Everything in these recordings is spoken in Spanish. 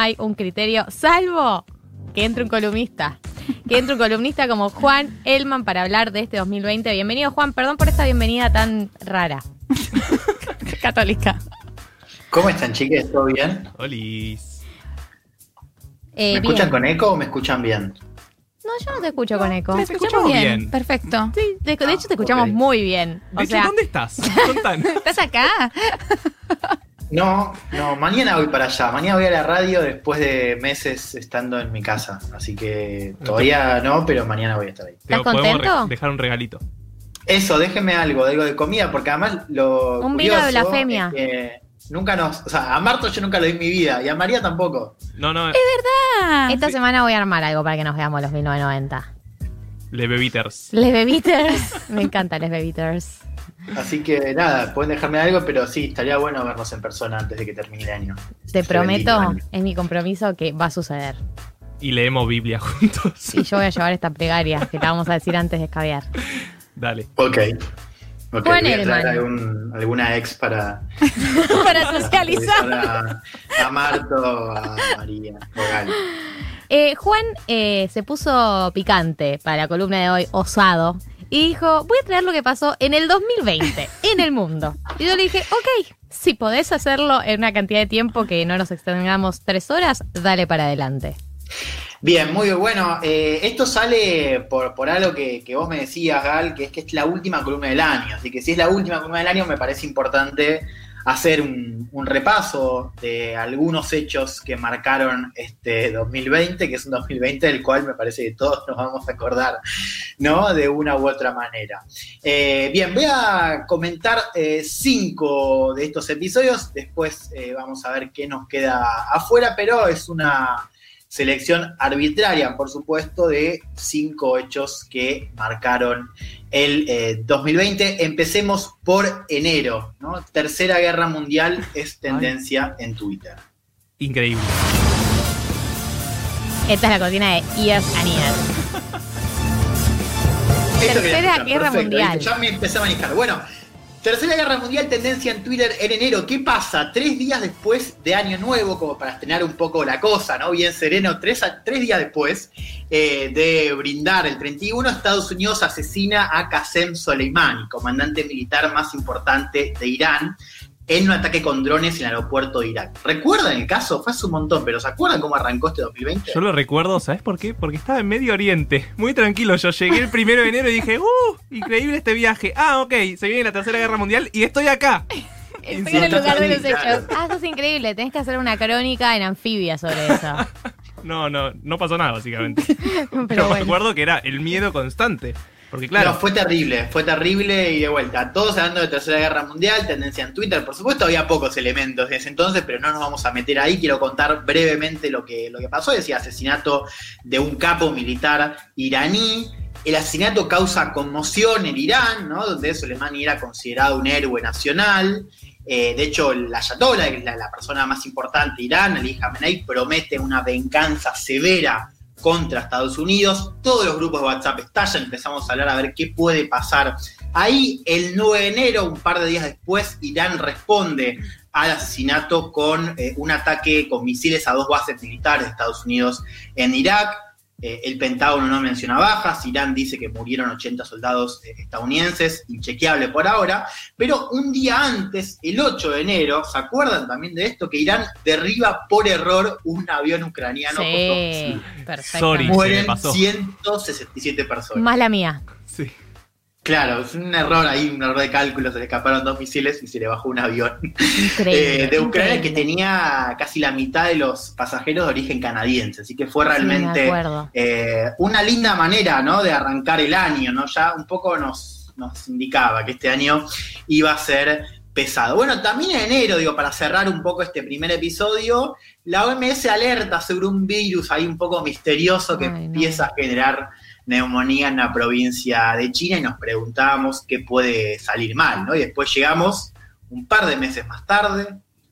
hay un criterio, salvo que entre un columnista. Que entre un columnista como Juan Elman para hablar de este 2020. Bienvenido, Juan. Perdón por esta bienvenida tan rara. Católica. ¿Cómo están, chiques? ¿Todo bien? Olis. Eh, ¿Me escuchan bien. con eco o me escuchan bien? No, yo no te escucho con eco. te escuchamos bien. Perfecto. Sí, de, de hecho te escuchamos ok. muy bien. De O hecho, sea, ¿dónde estás? ¿Estás acá? No, no, mañana voy para allá. Mañana voy a la radio después de meses estando en mi casa. Así que todavía no, pero mañana voy a estar ahí. ¿Estás Podemos contento? dejar un regalito. Eso, déjenme algo, algo de comida, porque además lo. Un vino de blasfemia. es que nunca nos. O sea, a Marto yo nunca lo di en mi vida y a María tampoco. No, no, Ah, esta Sí. semana voy a armar algo para que nos veamos los 1990. Le Bebiters. Les Bebiters. Me encantan les Bebiters. Así que nada, pueden dejarme algo, pero sí, estaría bueno vernos en persona antes de que termine el año. Te prometo, año. es mi compromiso que va a suceder. Y leemos Biblia juntos. Y yo voy a llevar esta plegaria que la vamos a decir antes de escabear. Dale. Ok. Ok, Juan voy a traer Elman. algún- alguna ex para, para socializar. a, a Marto, a María, o Gali. Eh, Juan eh, se puso picante para la columna de hoy, osado, y dijo, voy a traer lo que pasó en el 2020, en el mundo. Y yo le dije, ok, si podés hacerlo en una cantidad de tiempo que no nos extendamos tres horas, dale para adelante. Bien, muy bueno. Eh, esto sale por, por algo que, que vos me decías, Gal, que es que es la última columna del año. Así que si es la última columna del año, me parece importante hacer un, repaso de algunos hechos que marcaron este 2020, que es un 2020 del cual me parece que todos nos vamos a acordar, ¿no? De una u otra manera. Eh, bien, voy a comentar eh, cinco de estos episodios, después eh, vamos a ver qué nos queda afuera, pero es una selección arbitraria, por supuesto, de cinco hechos que marcaron el eh, 2020. Empecemos por enero, ¿no? Tercera Guerra Mundial es tendencia en Twitter. Increíble. Esta es la cortina de. Esto quería Tercera Guerra perfecto, Mundial. Ya me empecé a manejar. Bueno, Tercera Guerra Mundial, tendencia en Twitter en enero. ¿Qué pasa? Tres días después de Año Nuevo, como para estrenar un poco la cosa, ¿no? Bien sereno, tres, tres días después eh, de brindar el 31, Estados Unidos asesina a Qasem Soleimani, comandante militar más importante de Irán, en un ataque con drones en el aeropuerto de Irak. ¿Recuerdan el caso? Fue hace un montón, pero ¿se acuerdan cómo arrancó este 2020? Yo lo recuerdo, ¿sabes por qué? Porque estaba en Medio Oriente. Muy tranquilo. Yo llegué el primero de enero y dije, ¡uh! Increíble este viaje. Ah, ok. Se viene la tercera guerra mundial y estoy acá. Estoy en el lugar de los hechos. Ah, eso es increíble. Tenés que hacer una crónica en anfibia sobre eso. No, no, no pasó nada, básicamente. Pero Pero bueno. recuerdo que era el miedo constante. Porque Claro, fue terrible, fue terrible y de vuelta. Todos hablando de Tercera Guerra Mundial, tendencia en Twitter. Por supuesto, había pocos elementos de ese entonces, pero no nos vamos a meter ahí. Quiero contar brevemente lo que, lo que pasó. Decía asesinato de un capo militar iraní. El asesinato causa conmoción en Irán, ¿no? donde Soleimani era considerado un héroe nacional. Eh, de hecho, la Ayatollah, la, la persona más importante de Irán, Ali Khamenei, promete una venganza severa contra Estados Unidos. Todos los grupos de WhatsApp estallan, empezamos a hablar a ver qué puede pasar. Ahí, el 9 de enero, un par de días después, Irán responde al asesinato con eh, un ataque con misiles a dos bases militares de Estados Unidos en Irak. Eh, el Pentágono no menciona bajas, Irán dice que murieron 80 soldados eh, estadounidenses, inchequeable por ahora, pero un día antes, el 8 de enero, ¿se acuerdan también de esto? Que Irán derriba por error un avión ucraniano Sí, perfecto. Sorry. se Mueren me pasó. 167 personas. Más la mía. sí. Claro, es un error ahí, un error de cálculo, se le escaparon dos misiles y se le bajó un avión eh, de Ucrania que tenía casi la mitad de los pasajeros de origen canadiense, así que fue realmente eh, una linda manera ¿no? de arrancar el año, ¿no? Ya un poco nos, nos indicaba que este año iba a ser pesado. Bueno, también en enero, digo, para cerrar un poco este primer episodio, la OMS alerta sobre un virus ahí un poco misterioso que Ay, no. empieza a generar neumonía en la provincia de China y nos preguntábamos qué puede salir mal, ¿no? Y después llegamos un par de meses más tarde,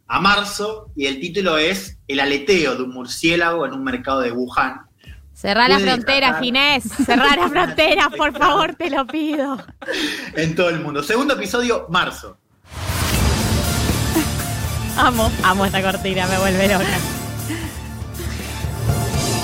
a marzo, y el título es El aleteo de un murciélago en un mercado de Wuhan. Cerrá la puede frontera, tratar- Ginés. Cerrá la frontera, por favor, te lo pido. en todo el mundo. Segundo episodio, marzo. Amo, amo esta cortina, me vuelve loca.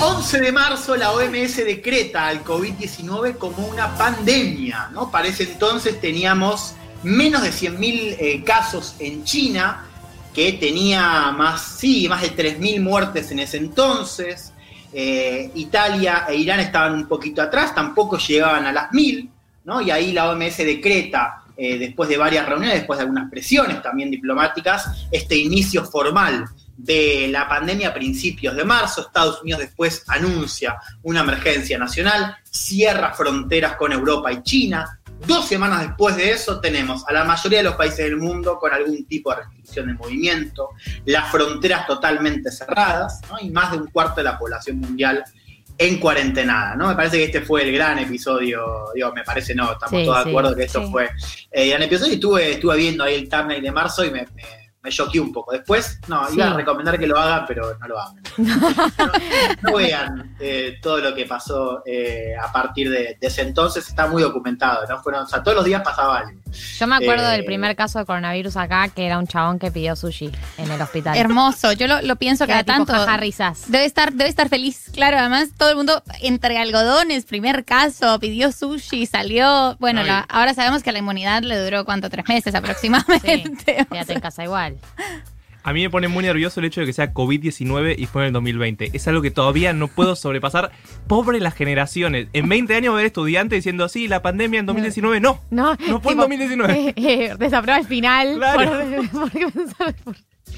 11 de marzo la OMS decreta al COVID-19 como una pandemia, ¿no? Para ese entonces teníamos menos de 100.000 eh, casos en China, que tenía más, sí, más de 3.000 muertes en ese entonces. Eh, Italia e Irán estaban un poquito atrás, tampoco llegaban a las 1.000, ¿no? Y ahí la OMS decreta, eh, después de varias reuniones, después de algunas presiones también diplomáticas, este inicio formal de la pandemia a principios de marzo. Estados Unidos después anuncia una emergencia nacional, cierra fronteras con Europa y China. Dos semanas después de eso tenemos a la mayoría de los países del mundo con algún tipo de restricción de movimiento, las fronteras totalmente cerradas y más de un cuarto de la población mundial en cuarentena, ¿no? Me parece que este fue el gran episodio, digo, me parece no, estamos todos de acuerdo que esto fue el gran episodio y estuve, estuve viendo ahí el thumbnail de marzo y me me choqué un poco. Después, no, iba a recomendar que lo hagan, pero no lo hagan. no, vean eh, todo lo que pasó eh, a partir de, ese entonces, está muy documentado, ¿no? Fueron, o sea, todos los días pasaba algo. Yo me acuerdo del eh, primer caso de coronavirus acá, que era un chabón que pidió sushi en el hospital. Hermoso, yo lo, pienso cada tanto. risas. Debe estar, debe estar feliz, claro. Además, todo el mundo entre algodones, primer caso, pidió sushi, salió. Bueno, ahora sabemos que la inmunidad le duró, ¿cuánto? Tres meses aproximadamente. quédate en casa igual. A mí me pone muy nervioso el hecho de que sea COVID-19 y fue en el 2020. Es algo que todavía no puedo sobrepasar. Pobre las generaciones. En 20 años ver estudiantes diciendo, sí, la pandemia en 2019. No, no, no fue en 2019. Eh, eh, el final.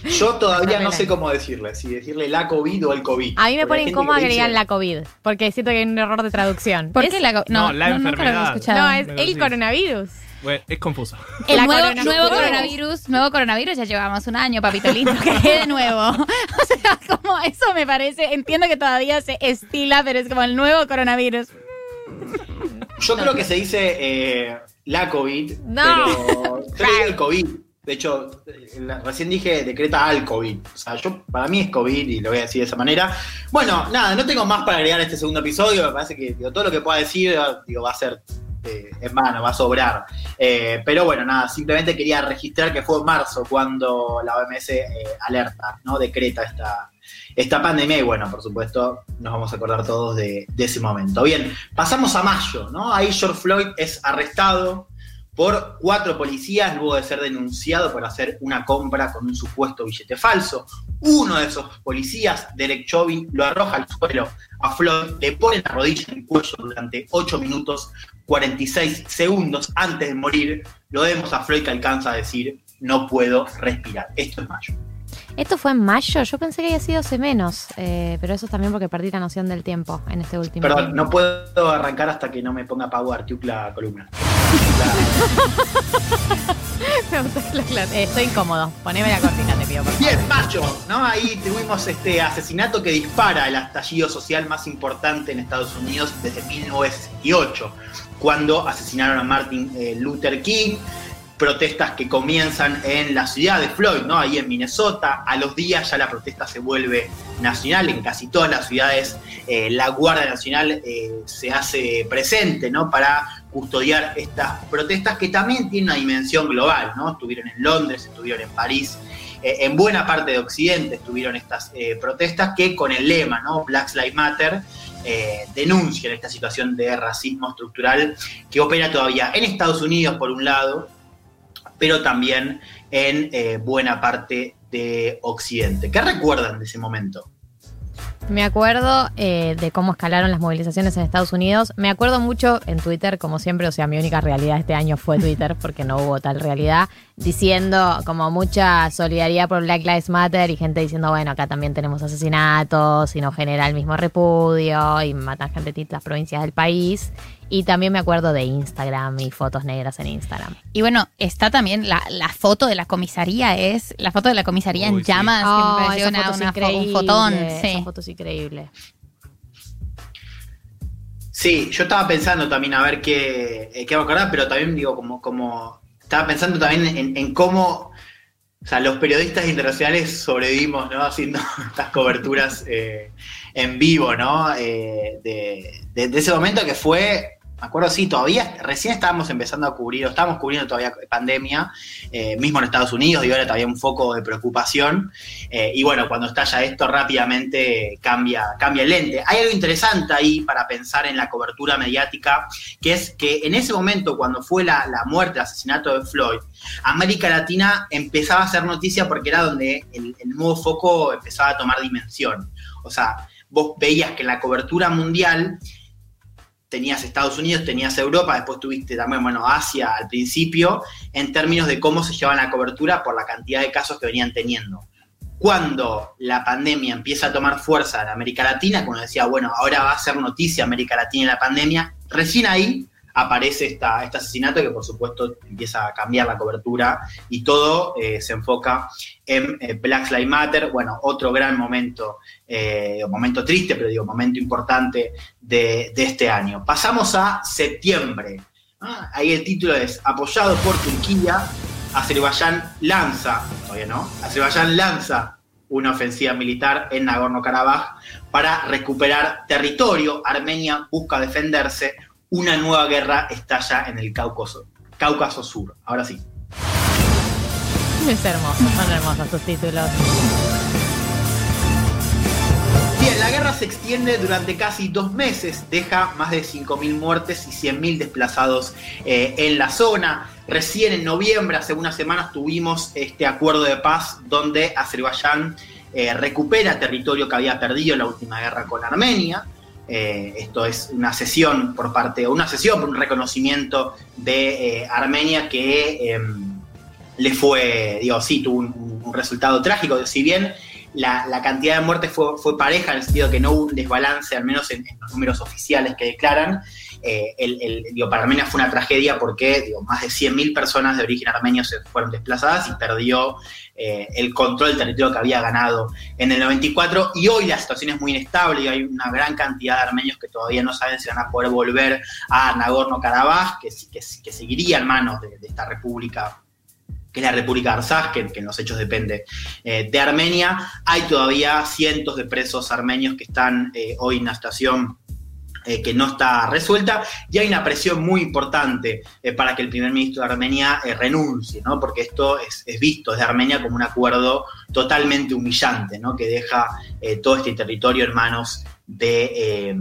Yo todavía no sé cómo decirle, si decirle la COVID o el COVID. A mí me pone incómodo que digan la COVID, porque siento que hay un error de traducción. ¿Por qué la COVID? No, la enfermedad. No, es el coronavirus. Bueno, es confuso. El nuevo, coronavirus, nuevo coronavirus, ya llevamos un año, papito lindo, que de nuevo. O sea, como eso me parece, entiendo que todavía se estila, pero es como el nuevo coronavirus. Yo creo que se dice eh, la COVID, no. pero yo el COVID. De hecho, recién dije decreta al COVID. O sea, yo para mí es COVID y lo voy a decir de esa manera. Bueno, nada, no tengo más para agregar a este segundo episodio. Me parece que todo lo que pueda decir digo, va a ser eh, en mano, va a sobrar. Eh, pero bueno, nada, simplemente quería registrar que fue en marzo cuando la OMS eh, alerta, ¿no? Decreta esta, esta pandemia y bueno, por supuesto, nos vamos a acordar todos de, ese momento. Bien, pasamos a mayo, ¿no? Ahí George Floyd es arrestado por cuatro policías luego de ser denunciado por hacer una compra con un supuesto billete falso. Uno de esos policías, Derek Chauvin, lo arroja al suelo a Floyd, le pone la rodilla en el cuello durante 8 minutos 46 segundos antes de morir. Lo vemos a Floyd que alcanza a decir, no puedo respirar. Esto es mayo. Esto fue en mayo, yo pensé que había sido hace menos, eh, pero eso es también porque perdí la noción del tiempo en este último. Perdón, no puedo arrancar hasta que no me ponga Power la columna. Eh, estoy incómodo. Poneme la cortina, te pido por favor. Bien, mayo, ¿no? Ahí tuvimos este asesinato que dispara el estallido social más importante en Estados Unidos desde 1968, cuando asesinaron a Martin eh, Luther King protestas que comienzan en la ciudad de Floyd, ¿no? Ahí en Minnesota. A los días ya la protesta se vuelve nacional. En casi todas las ciudades eh, la Guardia Nacional eh, se hace presente, ¿no? Para custodiar estas protestas que también tienen una dimensión global, ¿no? Estuvieron en Londres, estuvieron en París. Eh, en buena parte de Occidente estuvieron estas protestas que con el lema, ¿no? Black Lives Matter, denuncian esta situación de racismo estructural que opera todavía en Estados Unidos, por un lado, pero también en eh, buena parte de Occidente. ¿Qué recuerdan de ese momento? Me acuerdo eh, de cómo escalaron las movilizaciones en Estados Unidos. Me acuerdo mucho en Twitter, como siempre, o sea, mi única realidad este año fue Twitter, porque no hubo tal realidad, diciendo como mucha solidaridad por Black Lives Matter y gente diciendo, bueno, acá también tenemos asesinatos y no genera el mismo repudio y matan gente de las provincias del país. Y también me acuerdo de Instagram y fotos negras en Instagram. Y bueno, está también la, foto de la comisaría, es la foto de la comisaría en llamas, oh, que me un fotón. Sí. Esa foto es increíble. Sí, yo estaba pensando también a ver qué, eh, qué a acordar, pero también digo, como, como estaba pensando también en, cómo o sea, los periodistas internacionales sobrevivimos, ¿no? Haciendo estas coberturas eh, en vivo, ¿no? Eh, de, ese momento que fue me acuerdo, sí, todavía, recién estábamos empezando a cubrir, o estábamos cubriendo todavía pandemia, eh, mismo en Estados Unidos, y ahora todavía un foco de preocupación. Eh, y bueno, cuando estalla esto, rápidamente cambia, cambia el lente. Hay algo interesante ahí para pensar en la cobertura mediática, que es que en ese momento, cuando fue la, muerte, el asesinato de Floyd, América Latina empezaba a hacer noticia porque era donde el, el nuevo foco empezaba a tomar dimensión. O sea, vos veías que la cobertura mundial tenías Estados Unidos, tenías Europa, después tuviste también, bueno, Asia al principio, en términos de cómo se llevaban la cobertura por la cantidad de casos que venían teniendo. Cuando la pandemia empieza a tomar fuerza en América Latina, cuando decía, bueno, ahora va a ser noticia América Latina y la pandemia, recién ahí aparece esta, este asesinato que por supuesto empieza a cambiar la cobertura y todo eh, se enfoca en eh, Black Lives Matter, bueno, otro gran momento, eh, momento triste, pero digo, momento importante de, este año. Pasamos a septiembre. Ahí el título es Apoyado por Turquía, Azerbaiyán lanza, todavía no, Azerbaiyán lanza una ofensiva militar en Nagorno-Karabaj para recuperar territorio. Armenia busca defenderse una nueva guerra estalla en el Cáucaso, Cáucaso Sur. Ahora sí. Es hermoso, son hermosos sus títulos. Bien, la guerra se extiende durante casi dos meses, deja más de 5.000 muertes y 100.000 desplazados eh, en la zona. Recién en noviembre, hace unas semanas, tuvimos este acuerdo de paz donde Azerbaiyán eh, recupera territorio que había perdido en la última guerra con Armenia. Eh, esto es una sesión por parte, una sesión por un reconocimiento de eh, Armenia que em, le fue, digo, sí, tuvo un, resultado trágico. Si bien la, cantidad de muertes fue, pareja, en el sentido que no hubo un desbalance, al menos en, los números oficiales que declaran, eh, el, digo, para Armenia fue una tragedia porque digo, más de 100.000 personas de origen armenio se fueron desplazadas y perdió eh, el control del territorio que había ganado en el 94 y hoy la situación es muy inestable y hay una gran cantidad de armenios que todavía no saben si van a poder volver a Nagorno-Karabaj, que, que, que, seguiría en manos de, esta república que es la República Arzaj, que, en los hechos depende eh, de Armenia. Hay todavía cientos de presos armenios que están hoy en la situación eh, que no está resuelta y hay una presión muy importante eh, para que el primer ministro de Armenia eh, renuncie, ¿no? porque esto es, visto desde Armenia como un acuerdo totalmente humillante, ¿no? que deja todo este territorio en manos de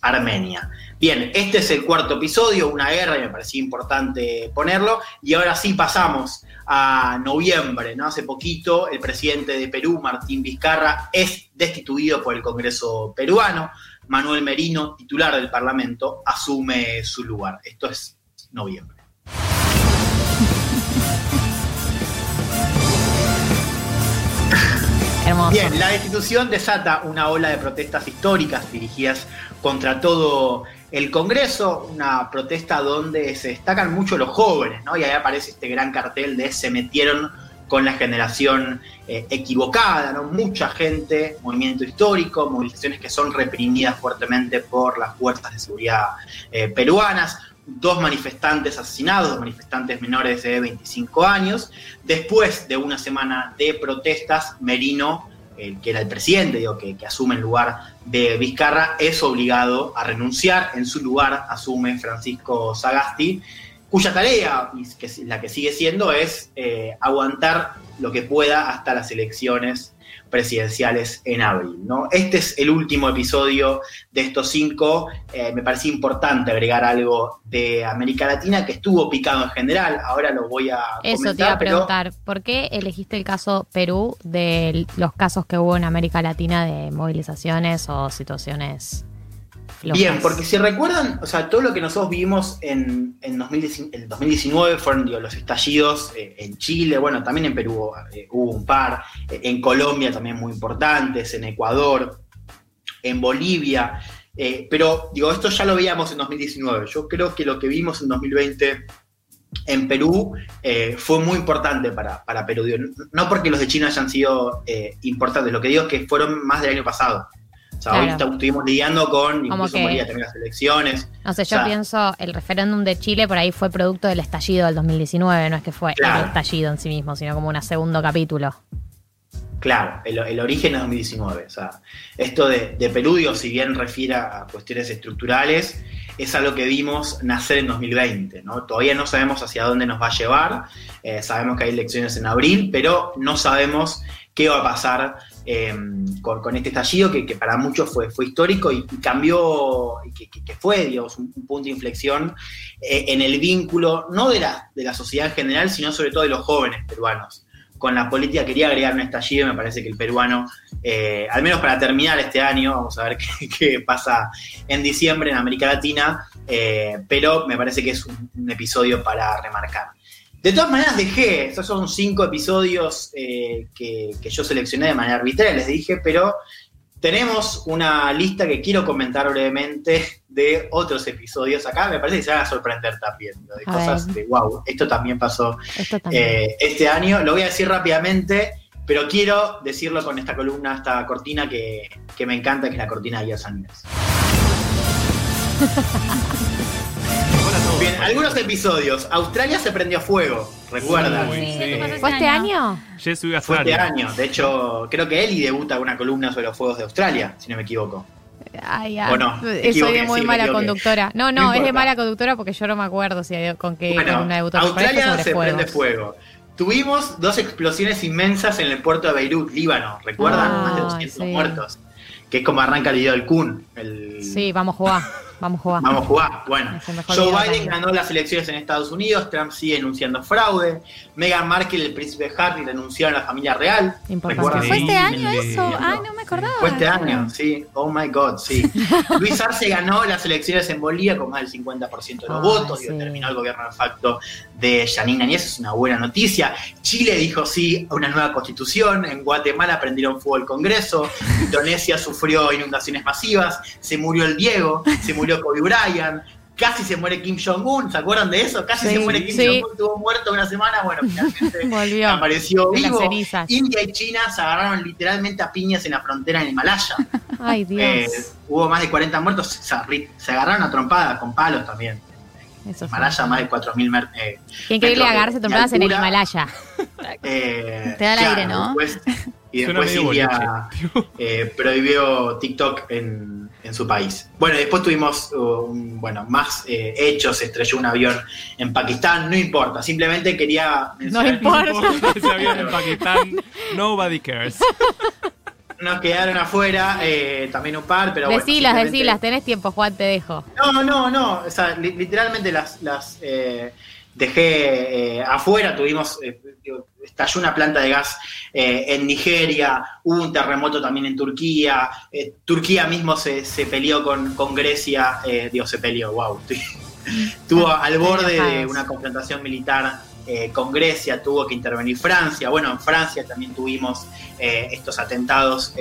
Armenia. Bien, este es el cuarto episodio, una guerra, y me parecía importante ponerlo. Y ahora sí pasamos a noviembre, ¿no? Hace poquito el presidente de Perú, Martín Vizcarra, es destituido por el Congreso peruano. Manuel Merino, titular del Parlamento, asume su lugar. Esto es noviembre. Bien, la destitución desata una ola de protestas históricas dirigidas contra todo el Congreso, una protesta donde se destacan mucho los jóvenes, ¿no? Y ahí aparece este gran cartel de se metieron con la generación eh, equivocada, ¿no? Mucha gente, movimiento histórico, movilizaciones que son reprimidas fuertemente por las fuerzas de seguridad eh, peruanas, dos manifestantes asesinados, dos manifestantes menores de 25 años. Después de una semana de protestas, Merino, que era el presidente, digo, que, que, asume el lugar de Vizcarra, es obligado a renunciar. En su lugar asume Francisco Sagasti, cuya tarea, y que la que sigue siendo, es eh, aguantar lo que pueda hasta las elecciones presidenciales en abril. ¿no? Este es el último episodio de estos cinco. Eh, me parecía importante agregar algo de América Latina que estuvo picado en general. Ahora lo voy a... Eso te iba a preguntar. ¿Por qué elegiste el caso Perú de los casos que hubo en América Latina de movilizaciones o situaciones Bien, porque si recuerdan, o sea, todo lo que nosotros vimos en, en 2019, fueron los estallidos eh, en Chile, bueno, también en Perú eh, hubo un par, eh, en Colombia también muy importantes, en Ecuador, en Bolivia, pero digo, esto ya lo veíamos en 2019. Yo creo que lo que vimos en 2020 en Perú fue muy importante para, para Perú. no porque los de China hayan sido importantes, lo que digo es que fueron más del año pasado. O sea, hoy estuvimos lidiando con incluso que, moría las elecciones. No sé, yo pienso, el referéndum de Chile por ahí fue producto del estallido del 2019, no es que fue el estallido en sí mismo, sino como un segundo capítulo. Claro, el, origen es 2019. O sea, esto de, de Perú, si bien refiere a cuestiones estructurales, es algo que vimos nacer en 2020. ¿no? Todavía no sabemos hacia dónde nos va a llevar, eh, sabemos que hay elecciones en abril, pero no sabemos qué va a pasar eh, con, este estallido que, para muchos fue, histórico y, cambió, y que, fue digamos, un, punto de inflexión eh, en el vínculo, no de la, de la sociedad en general, sino sobre todo de los jóvenes peruanos con la política quería agregar un estallido, me parece que el peruano, eh, al menos para terminar este año, vamos a ver qué, pasa en diciembre en América Latina, pero me parece que es un episodio para remarcar. De todas maneras dejé, estos son cinco episodios eh, que, yo seleccioné de manera arbitraria, les dije, pero tenemos una lista que quiero comentar brevemente de otros episodios acá. Me parece que se van a sorprender también, de cosas de wow, esto también pasó eh, este año. Lo voy a decir rápidamente, pero quiero decirlo con esta columna, esta cortina que, me encanta, que es la cortina de Guías Bien, algunos episodios. Australia se prendió a fuego, recuerda. ¿Fue este año? Fue este año. De hecho, creo que Eli debuta una columna sobre los fuegos de Australia, si no me equivoco. Ay, ¿O no? Soy de muy mala conductora. No, no, es de mala conductora porque yo no me acuerdo si con qué columna debutó. Australia se prende fuego. Tuvimos dos explosiones inmensas en el puerto de Beirut, Líbano. ¿Recuerdan? Más de 200 muertos. Que es como arranca el video del Kun. El... Sí, vamos a jugar. Vamos a jugar. Vamos a jugar. Bueno, Joe Biden ganó las elecciones en Estados Unidos, Trump sigue denunciando fraude, Meghan Markle y el príncipe Harry renunciaron a la familia real. ¿Fue este año eso? Ay, no me acordaba. Fue este año, sí. Oh my God, sí. Luis Arce ganó las elecciones en Bolivia con más del 50% de los votos, y terminó el gobierno de facto de Janine Añez, es una buena noticia. Chile dijo sí a una nueva constitución, en Guatemala prendieron fuego el Congreso, Indonesia sufrió inundaciones masivas, se murió el Diego, se murió Kobe Bryant, casi se muere Kim Jong-un, ¿se acuerdan de eso? Casi se muere Kim Jong-un, estuvo muerto una semana, bueno, finalmente apareció vivo. India y China se agarraron literalmente a piñas en la frontera en Himalaya. Ay, Dios. Eh, hubo más de 40 muertos, se, agarraron a trompadas con palos también. Eso Himalaya, más de 4.000 metros. Eh, Qué increíble agarrarse trompadas en el Himalaya. Eh, Te da el aire, ¿no? y después India eh, prohibió TikTok en en su país. Bueno, después tuvimos uh, bueno, más eh, hechos, estrelló un avión en Pakistán, no importa, simplemente quería No importa. Ese avión en Pakistán, nobody cares. Nos quedaron afuera, eh, también un par, pero decilas, bueno. Decilas, tenés tiempo, Juan, te dejo. No, no, no, o sea, literalmente las, las eh, dejé eh, afuera, tuvimos, eh, estalló una planta de gas eh, en Nigeria, hubo un terremoto también en Turquía, Turquía mismo se, peleó con, con Grecia, Dios, se peleó, wow, estuvo al borde de una confrontación militar con Grecia, tuvo que intervenir Francia, bueno, en Francia también tuvimos estos atentados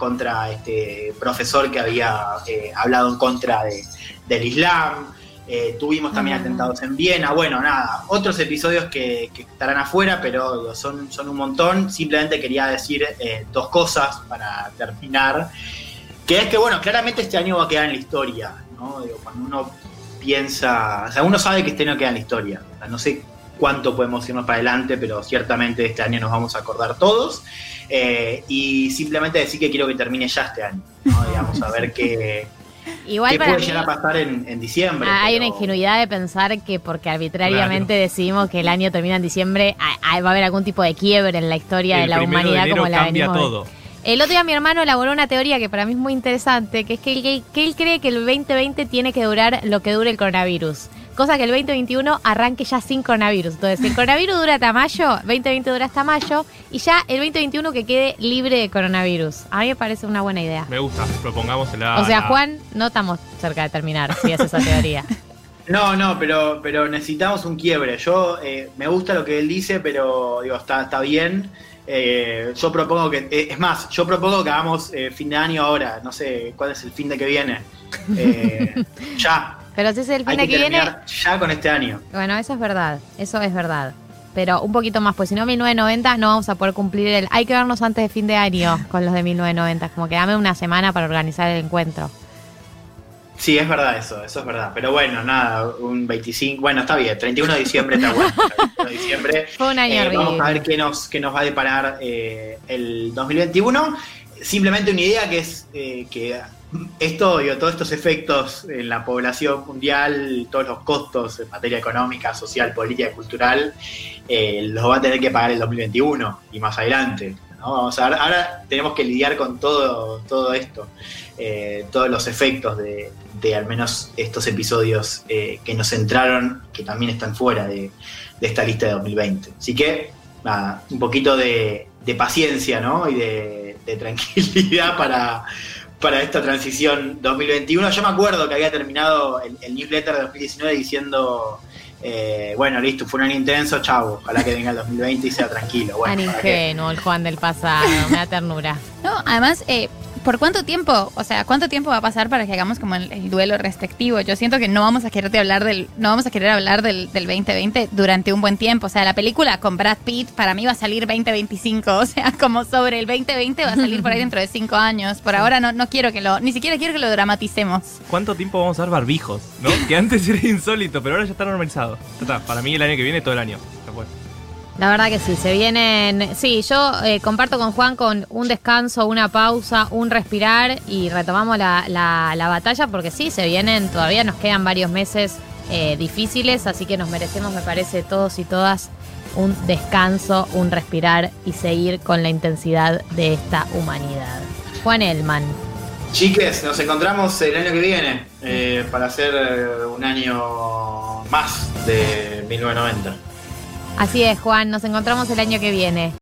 contra este profesor que había hablado en contra de, del Islam. Eh, tuvimos también ah. atentados en Viena. Bueno, nada, otros episodios que, estarán afuera, pero son, son un montón. Simplemente quería decir eh, dos cosas para terminar. Que es que, bueno, claramente este año va a quedar en la historia, ¿no? cuando uno piensa, o sea, uno sabe que este año queda en la historia. no sé cuánto podemos irnos para adelante, pero ciertamente este año nos vamos a acordar todos. Eh, y simplemente decir que quiero que termine ya este año, ¿no? Digamos, a ver qué Igual ¿Qué puede llegar a pasar en, diciembre? Hay una ingenuidad de pensar que porque arbitrariamente decidimos que el año termina en diciembre, va a haber algún tipo de quiebre en la historia de la humanidad como la venimos. Todo. El otro día mi hermano elaboró una teoría que para mí es muy interesante, que es que él, que él cree que el 2020 tiene que durar lo que dure el coronavirus cosa que el 2021 arranque ya sin coronavirus. Entonces, el coronavirus dura hasta mayo, 2020 dura hasta mayo, y ya el 2021 que quede libre de coronavirus. A mí me parece una buena idea. Me gusta, propongamos O sea, Juan, no estamos cerca de terminar, si es esa teoría. No, no, pero, pero necesitamos un quiebre. Yo eh, me gusta lo que él dice, pero digo, está, está bien. Eh, yo propongo que, eh, es más, yo propongo que hagamos fin de año ahora. No sé cuál es el fin de que viene. ya, pero si es el fin de que, viene. Ya con este año. Bueno, eso es verdad. Eso es verdad. Pero un poquito más, pues si no, 1990 no vamos a poder cumplir el. Hay que vernos antes de fin de año con los de 1990. Como que dame una semana para organizar el encuentro. Sí, es verdad eso, eso es verdad. Pero bueno, nada, un 25, bueno, está bien, 31 de diciembre está bueno. 31 de diciembre. Fue un año eh, Vamos a ver qué nos, qué nos va a deparar eh, el 2021. Simplemente una idea que es eh, que esto, digo, todos estos efectos en la población mundial, todos los costos en materia económica, social, política y cultural, eh, los va a tener que pagar el 2021 y más adelante. Vamos a ahora tenemos que lidiar con todo, todo esto, eh, todos los efectos de, al menos estos episodios eh, que nos entraron, que también están fuera de, esta lista de 2020. Así que, nada, un poquito de, paciencia ¿no? y de, tranquilidad para, para esta transición 2021. Yo me acuerdo que había terminado el, newsletter de 2019 diciendo... Eh, bueno, listo, fue un año intenso, chavo. Ojalá que venga el 2020 y sea tranquilo. Bueno, Tan ingenuo el Juan del pasado, me da ternura. No, además, eh, ¿Por cuánto tiempo? O sea, ¿cuánto tiempo va a pasar para que hagamos como el, duelo respectivo? Yo siento que no vamos a querer hablar del, no vamos a querer hablar del, 2020 durante un buen tiempo. O sea, la película con Brad Pitt para mí va a salir 2025. O sea, como sobre el 2020 va a salir por ahí dentro de cinco años. Por ahora no, no quiero que lo, ni siquiera quiero que lo dramaticemos. ¿Cuánto tiempo vamos a dar barbijos? ¿No? que antes era insólito, pero ahora ya está normalizado. para mí el año que viene, todo el año. La verdad que sí, se vienen. Sí, yo eh, comparto con Juan con un descanso, una pausa, un respirar y retomamos la, la, batalla porque sí, se vienen, todavía nos quedan varios meses eh, difíciles, así que nos merecemos, me parece, todos y todas un descanso, un respirar y seguir con la intensidad de esta humanidad. Juan Elman. Chiques, nos encontramos el año que viene eh, para hacer un año más de 1990. Así es, Juan, nos encontramos el año que viene.